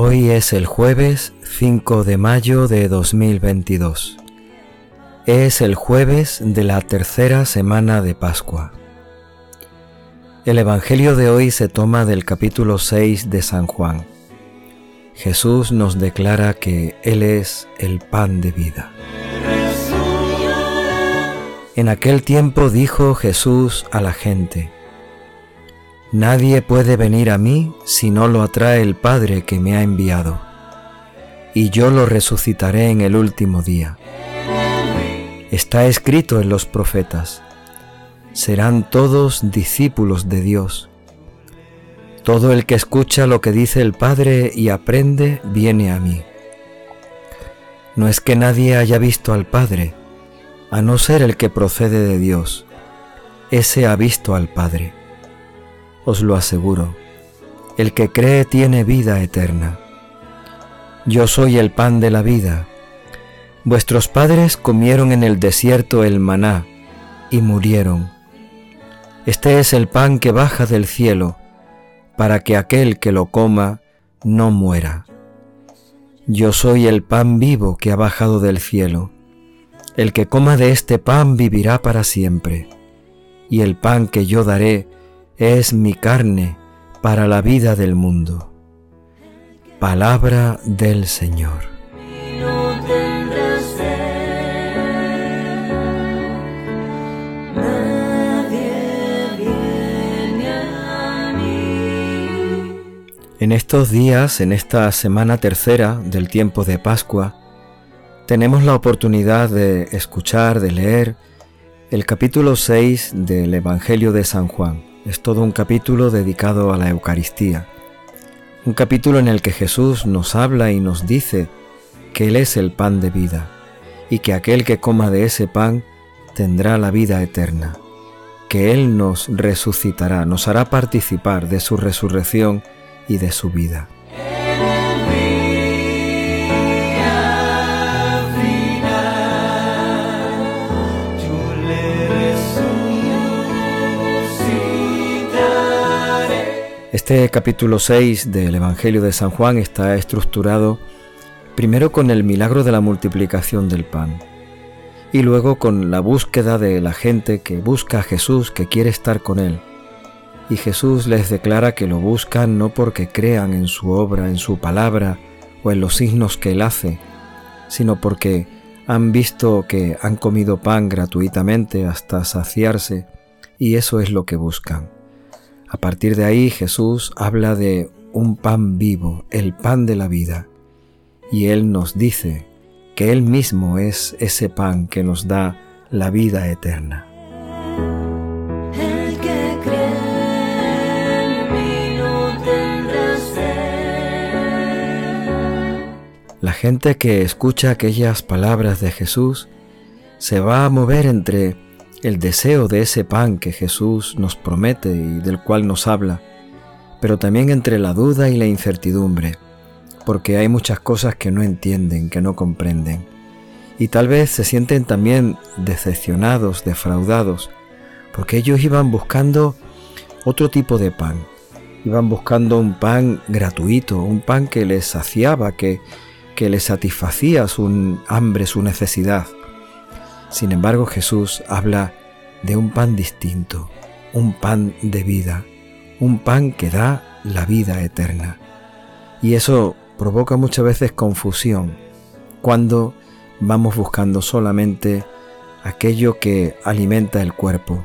Hoy es el jueves 5 de mayo de 2022. Es el jueves de la tercera semana de Pascua. El Evangelio de hoy se toma del capítulo 6 de San Juan. Jesús nos declara que Él es el pan de vida. En aquel tiempo dijo Jesús a la gente, Nadie puede venir a mí si no lo atrae el Padre que me ha enviado, y yo lo resucitaré en el último día. Está escrito en los profetas, serán todos discípulos de Dios. Todo el que escucha lo que dice el Padre y aprende, viene a mí. No es que nadie haya visto al Padre, a no ser el que procede de Dios. Ese ha visto al Padre os lo aseguro, el que cree tiene vida eterna. Yo soy el pan de la vida. Vuestros padres comieron en el desierto el maná y murieron. Este es el pan que baja del cielo, para que aquel que lo coma no muera. Yo soy el pan vivo que ha bajado del cielo. El que coma de este pan vivirá para siempre, y el pan que yo daré es mi carne para la vida del mundo. Palabra del Señor. En estos días, en esta semana tercera del tiempo de Pascua, tenemos la oportunidad de escuchar, de leer el capítulo 6 del Evangelio de San Juan es todo un capítulo dedicado a la Eucaristía, un capítulo en el que Jesús nos habla y nos dice que Él es el pan de vida y que aquel que coma de ese pan tendrá la vida eterna, que Él nos resucitará, nos hará participar de su resurrección y de su vida. Este capítulo 6 del Evangelio de San Juan está estructurado primero con el milagro de la multiplicación del pan y luego con la búsqueda de la gente que busca a Jesús, que quiere estar con Él. Y Jesús les declara que lo buscan no porque crean en su obra, en su palabra o en los signos que Él hace, sino porque han visto que han comido pan gratuitamente hasta saciarse y eso es lo que buscan. A partir de ahí Jesús habla de un pan vivo, el pan de la vida, y Él nos dice que Él mismo es ese pan que nos da la vida eterna. La gente que escucha aquellas palabras de Jesús se va a mover entre el deseo de ese pan que Jesús nos promete y del cual nos habla, pero también entre la duda y la incertidumbre, porque hay muchas cosas que no entienden, que no comprenden, y tal vez se sienten también decepcionados, defraudados, porque ellos iban buscando otro tipo de pan, iban buscando un pan gratuito, un pan que les saciaba, que, que les satisfacía su hambre, su necesidad. Sin embargo, Jesús habla de un pan distinto, un pan de vida, un pan que da la vida eterna. Y eso provoca muchas veces confusión cuando vamos buscando solamente aquello que alimenta el cuerpo,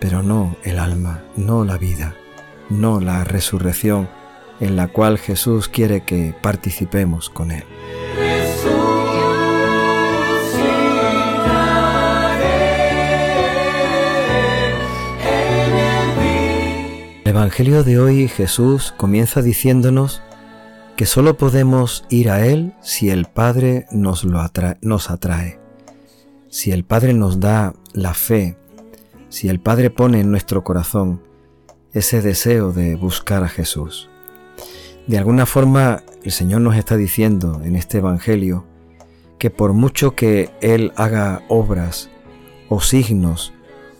pero no el alma, no la vida, no la resurrección en la cual Jesús quiere que participemos con Él. Evangelio de hoy Jesús comienza diciéndonos que solo podemos ir a Él si el Padre nos, lo nos atrae, si el Padre nos da la fe, si el Padre pone en nuestro corazón ese deseo de buscar a Jesús. De alguna forma el Señor nos está diciendo en este Evangelio que por mucho que Él haga obras o signos,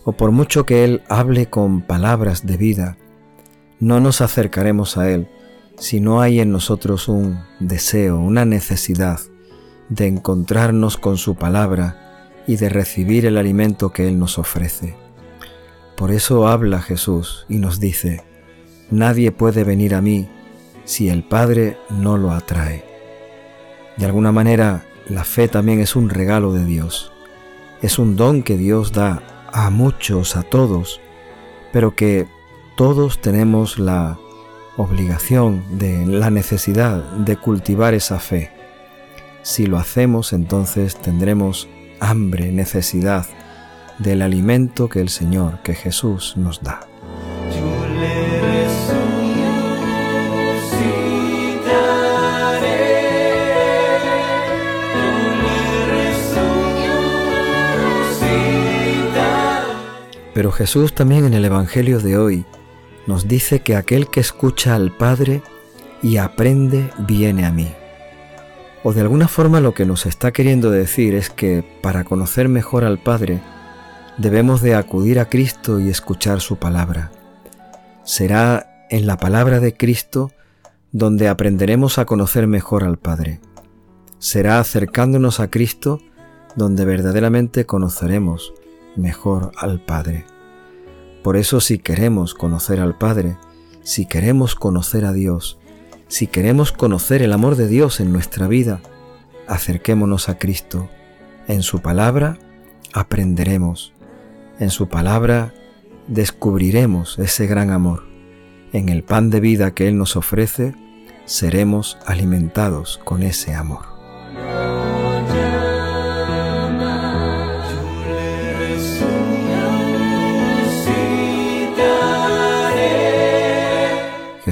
o por mucho que Él hable con palabras de vida, no nos acercaremos a Él si no hay en nosotros un deseo, una necesidad de encontrarnos con su palabra y de recibir el alimento que Él nos ofrece. Por eso habla Jesús y nos dice, Nadie puede venir a mí si el Padre no lo atrae. De alguna manera, la fe también es un regalo de Dios. Es un don que Dios da a muchos, a todos, pero que todos tenemos la obligación, de la necesidad de cultivar esa fe. Si lo hacemos, entonces tendremos hambre, necesidad del alimento que el Señor, que Jesús nos da. Pero Jesús también en el Evangelio de hoy nos dice que aquel que escucha al Padre y aprende viene a mí. O de alguna forma lo que nos está queriendo decir es que para conocer mejor al Padre debemos de acudir a Cristo y escuchar su palabra. Será en la palabra de Cristo donde aprenderemos a conocer mejor al Padre. Será acercándonos a Cristo donde verdaderamente conoceremos mejor al Padre. Por eso si queremos conocer al Padre, si queremos conocer a Dios, si queremos conocer el amor de Dios en nuestra vida, acerquémonos a Cristo. En su palabra aprenderemos. En su palabra descubriremos ese gran amor. En el pan de vida que Él nos ofrece, seremos alimentados con ese amor.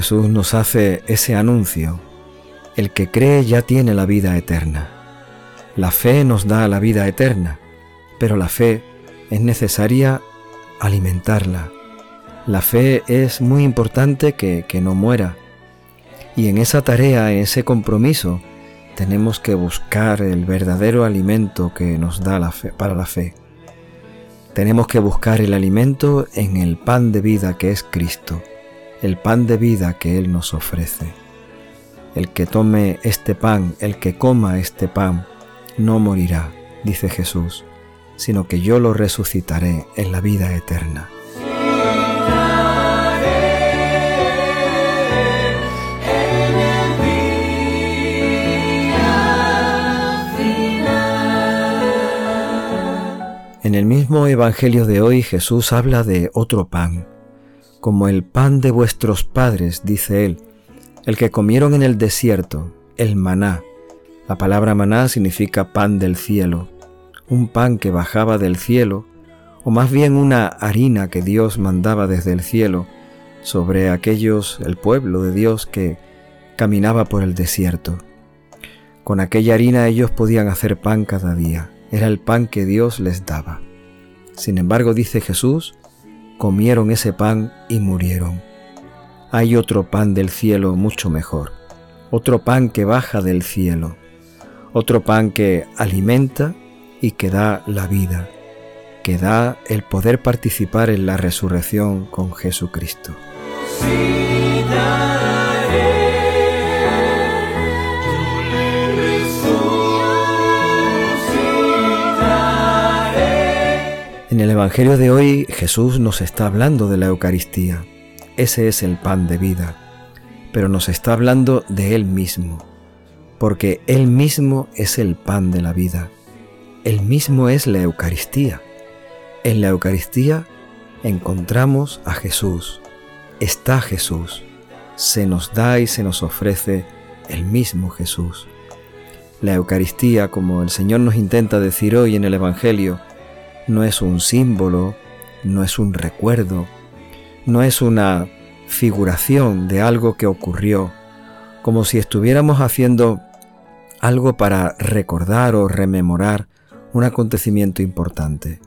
Jesús nos hace ese anuncio. El que cree ya tiene la vida eterna. La fe nos da la vida eterna, pero la fe es necesaria alimentarla. La fe es muy importante que, que no muera. Y en esa tarea, en ese compromiso, tenemos que buscar el verdadero alimento que nos da la fe, para la fe. Tenemos que buscar el alimento en el pan de vida que es Cristo el pan de vida que Él nos ofrece. El que tome este pan, el que coma este pan, no morirá, dice Jesús, sino que yo lo resucitaré en la vida eterna. En el mismo Evangelio de hoy Jesús habla de otro pan, como el pan de vuestros padres, dice él, el que comieron en el desierto, el maná. La palabra maná significa pan del cielo, un pan que bajaba del cielo, o más bien una harina que Dios mandaba desde el cielo sobre aquellos, el pueblo de Dios que caminaba por el desierto. Con aquella harina ellos podían hacer pan cada día, era el pan que Dios les daba. Sin embargo, dice Jesús, comieron ese pan y murieron. Hay otro pan del cielo mucho mejor, otro pan que baja del cielo, otro pan que alimenta y que da la vida, que da el poder participar en la resurrección con Jesucristo. En el Evangelio de hoy Jesús nos está hablando de la Eucaristía. Ese es el pan de vida, pero nos está hablando de Él mismo, porque Él mismo es el pan de la vida. Él mismo es la Eucaristía. En la Eucaristía encontramos a Jesús. Está Jesús. Se nos da y se nos ofrece el mismo Jesús. La Eucaristía, como el Señor nos intenta decir hoy en el Evangelio, no es un símbolo, no es un recuerdo, no es una figuración de algo que ocurrió, como si estuviéramos haciendo algo para recordar o rememorar un acontecimiento importante.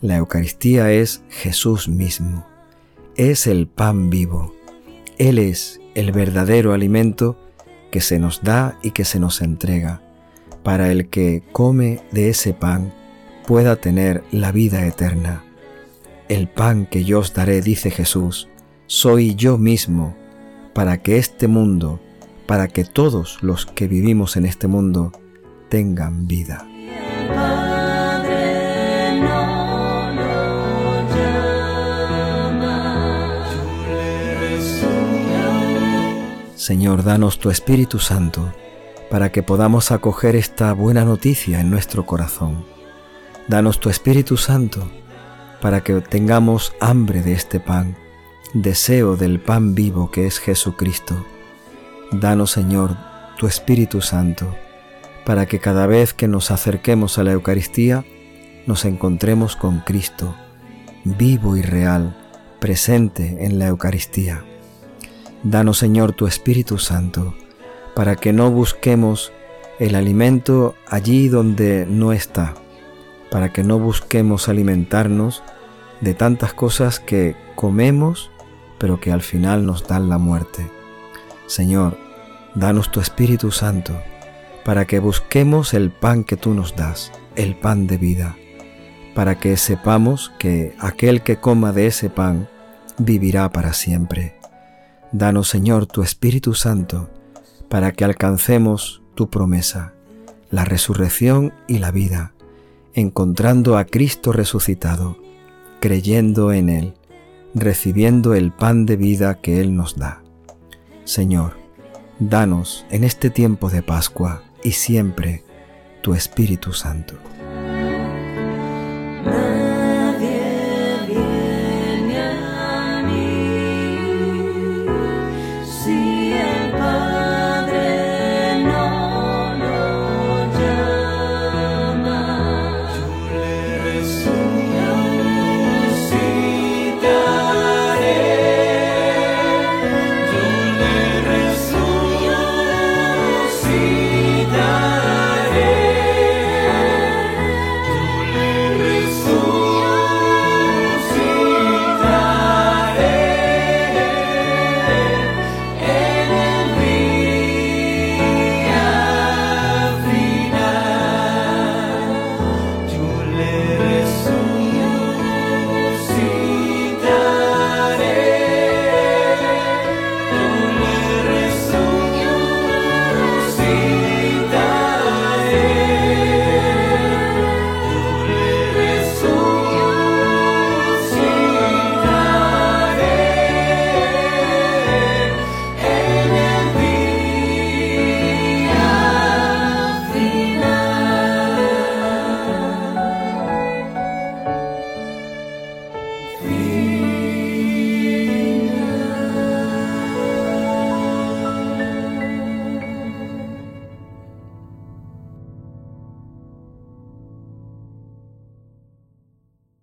La Eucaristía es Jesús mismo, es el pan vivo, Él es el verdadero alimento que se nos da y que se nos entrega, para el que come de ese pan pueda tener la vida eterna. El pan que yo os daré, dice Jesús, soy yo mismo, para que este mundo, para que todos los que vivimos en este mundo tengan vida. Señor, danos tu Espíritu Santo para que podamos acoger esta buena noticia en nuestro corazón. Danos tu Espíritu Santo para que tengamos hambre de este pan, deseo del pan vivo que es Jesucristo. Danos, Señor, tu Espíritu Santo para que cada vez que nos acerquemos a la Eucaristía nos encontremos con Cristo, vivo y real, presente en la Eucaristía. Danos, Señor, tu Espíritu Santo, para que no busquemos el alimento allí donde no está, para que no busquemos alimentarnos de tantas cosas que comemos, pero que al final nos dan la muerte. Señor, danos tu Espíritu Santo, para que busquemos el pan que tú nos das, el pan de vida, para que sepamos que aquel que coma de ese pan vivirá para siempre. Danos, Señor, tu Espíritu Santo, para que alcancemos tu promesa, la resurrección y la vida, encontrando a Cristo resucitado, creyendo en Él, recibiendo el pan de vida que Él nos da. Señor, danos en este tiempo de Pascua y siempre tu Espíritu Santo.